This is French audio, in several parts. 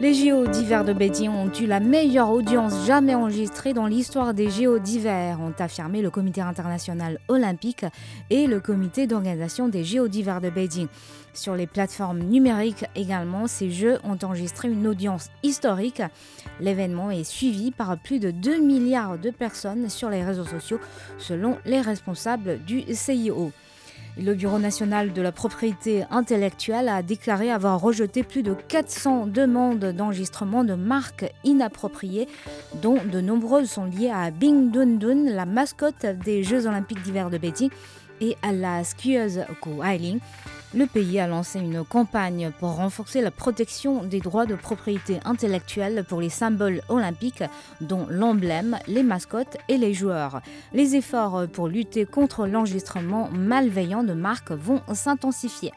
Les JO d'hiver de Beijing ont eu la meilleure audience jamais enregistrée dans l'histoire des JO d'hiver, ont affirmé le Comité international olympique et le Comité d'organisation des JO d'hiver de Beijing. Sur les plateformes numériques également, ces Jeux ont enregistré une audience historique. L'événement est suivi par plus de 2 milliards de personnes sur les réseaux sociaux, selon les responsables du CIO. Le Bureau national de la propriété intellectuelle a déclaré avoir rejeté plus de 400 demandes d'enregistrement de marques inappropriées, dont de nombreuses sont liées à Bing Dun Dun, la mascotte des Jeux olympiques d'hiver de Beijing, et à la skieuse Ko Ailing. Le pays a lancé une campagne pour renforcer la protection des droits de propriété intellectuelle pour les symboles olympiques, dont l'emblème, les mascottes et les joueurs. Les efforts pour lutter contre l'enregistrement malveillant de marques vont s'intensifier.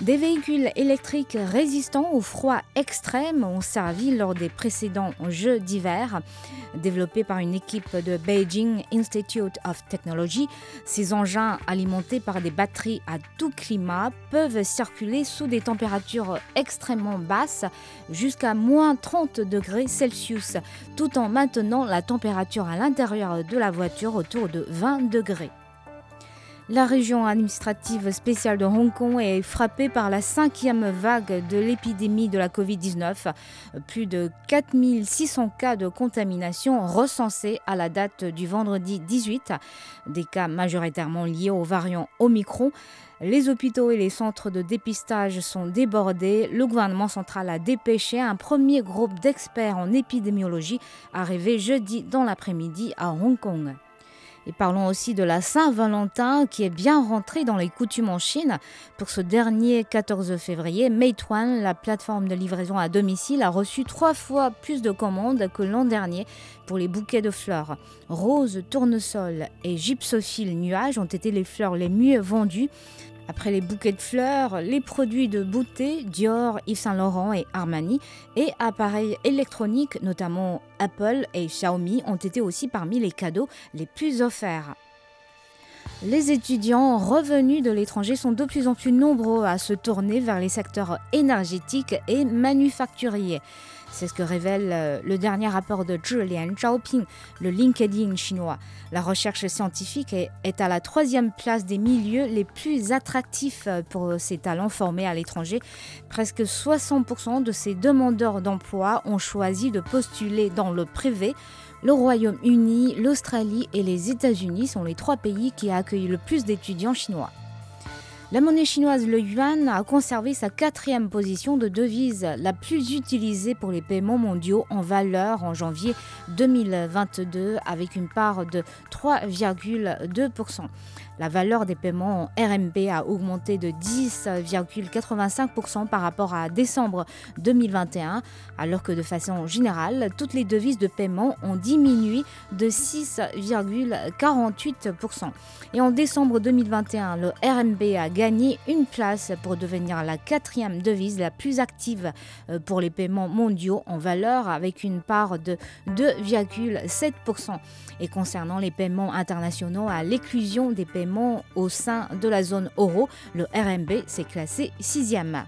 Des véhicules électriques résistants au froid extrême ont servi lors des précédents Jeux d'hiver. Développés par une équipe de Beijing Institute of Technology, ces engins alimentés par des batteries à tout climat peuvent circuler sous des températures extrêmement basses, jusqu'à moins 30 degrés Celsius, tout en maintenant la température à l'intérieur de la voiture autour de 20 degrés. La région administrative spéciale de Hong Kong est frappée par la cinquième vague de l'épidémie de la Covid-19. Plus de 4600 cas de contamination recensés à la date du vendredi 18, des cas majoritairement liés au variant Omicron. Les hôpitaux et les centres de dépistage sont débordés. Le gouvernement central a dépêché un premier groupe d'experts en épidémiologie arrivé jeudi dans l'après-midi à Hong Kong. Et parlons aussi de la Saint-Valentin qui est bien rentrée dans les coutumes en Chine. Pour ce dernier 14 février, Meituan, la plateforme de livraison à domicile, a reçu trois fois plus de commandes que l'an dernier pour les bouquets de fleurs. Rose, tournesol et gypsophile nuage ont été les fleurs les mieux vendues. Après les bouquets de fleurs, les produits de beauté, Dior, Yves Saint Laurent et Armani, et appareils électroniques, notamment Apple et Xiaomi, ont été aussi parmi les cadeaux les plus offerts. Les étudiants revenus de l'étranger sont de plus en plus nombreux à se tourner vers les secteurs énergétiques et manufacturiers. C'est ce que révèle euh, le dernier rapport de Zhilian Zhaoping, le LinkedIn chinois. La recherche scientifique est, est à la troisième place des milieux les plus attractifs euh, pour ces talents formés à l'étranger. Presque 60% de ces demandeurs d'emploi ont choisi de postuler dans le privé. Le Royaume-Uni, l'Australie et les États-Unis sont les trois pays qui accueillent le plus d'étudiants chinois. La monnaie chinoise, le yuan, a conservé sa quatrième position de devise la plus utilisée pour les paiements mondiaux en valeur en janvier 2022 avec une part de 3,2%. La valeur des paiements en RMB a augmenté de 10,85% par rapport à décembre 2021, alors que de façon générale, toutes les devises de paiement ont diminué de 6,48%. Et en décembre 2021, le RMB a gagné une place pour devenir la quatrième devise la plus active euh, pour les paiements mondiaux en valeur avec une part de 2,7%. Et concernant les paiements internationaux à l'éclusion des paiements au sein de la zone euro, le RMB s'est classé sixième.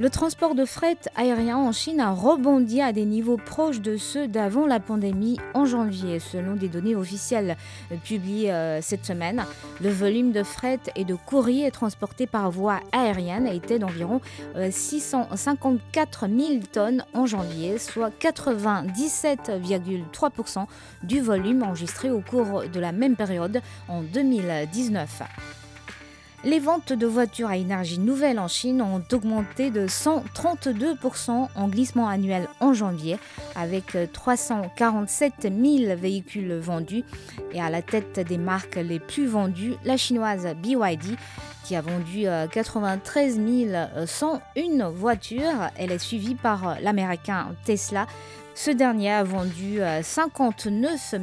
Le transport de fret aérien en Chine a rebondi à des niveaux proches de ceux d'avant la pandémie en janvier, selon des données officielles publiées euh, cette semaine. Le volume de fret et de courrier transportés par voie aérienne était d'environ euh, 654 000 tonnes en janvier, soit 97,3% du volume enregistré au cours de la même période en 2019. Les ventes de voitures à énergie nouvelle en Chine ont augmenté de 132% en glissement annuel en janvier, avec 347 000 véhicules vendus. Et à la tête des marques les plus vendues, la chinoise BYD, qui a vendu 93 101 voitures. Elle est suivie par l'américain Tesla. Ce dernier a vendu 59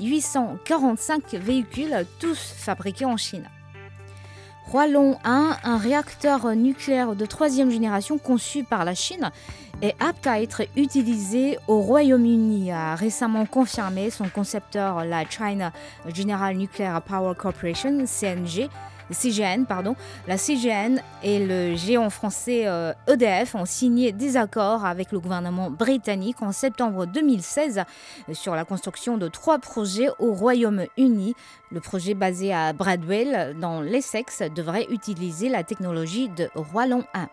845 véhicules, tous fabriqués en Chine. Hualong 1, un réacteur nucléaire de troisième génération conçu par la Chine, est apte à être utilisé au Royaume-Uni, a récemment confirmé son concepteur, la China General Nuclear Power Corporation, CNG, La CGN et le géant français EDF ont signé des accords avec le gouvernement britannique en septembre 2016 sur la construction de trois projets au Royaume-Uni. Le projet basé à Bradwell, dans l'Essex, devrait utiliser la technologie de Roalon 1.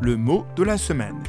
Le mot de la semaine.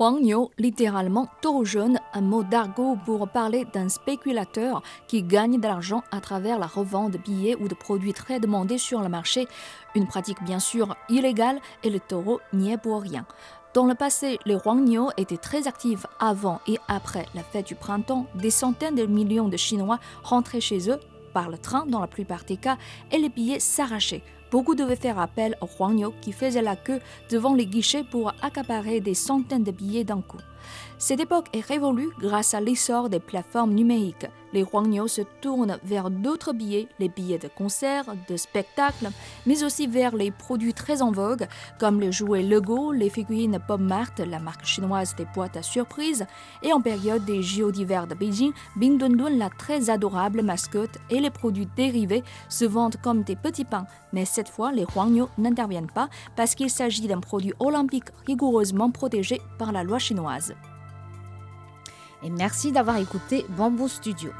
Huangniu, littéralement taureau jaune, un mot d'argot pour parler d'un spéculateur qui gagne de l'argent à travers la revente de billets ou de produits très demandés sur le marché. Une pratique bien sûr illégale et le taureau n'y est pour rien. Dans le passé, les Huangniu étaient très actifs avant et après la fête du printemps. Des centaines de millions de Chinois rentraient chez eux par le train dans la plupart des cas et les billets s'arrachaient. Beaucoup devaient faire appel aux Huangniu qui faisaient la queue devant les guichets pour accaparer des centaines de billets d'un coup. Cette époque est révolue grâce à l'essor des plateformes numériques. Les Huangniu se tournent vers d'autres billets, les billets de concert, de spectacle, mais aussi vers les produits très en vogue, comme les jouets Lego, les figurines Bob Mart, la marque chinoise des boîtes à surprise, et en période des JO d'hiver de Beijing, Bing Dun Dun, la très adorable mascotte, et les produits dérivés se vendent comme des petits pains. Mais cette fois, les Huangniu n'interviennent pas parce qu'il s'agit d'un produit olympique rigoureusement protégé par la loi chinoise et merci d'avoir écouté Bamboo Studio.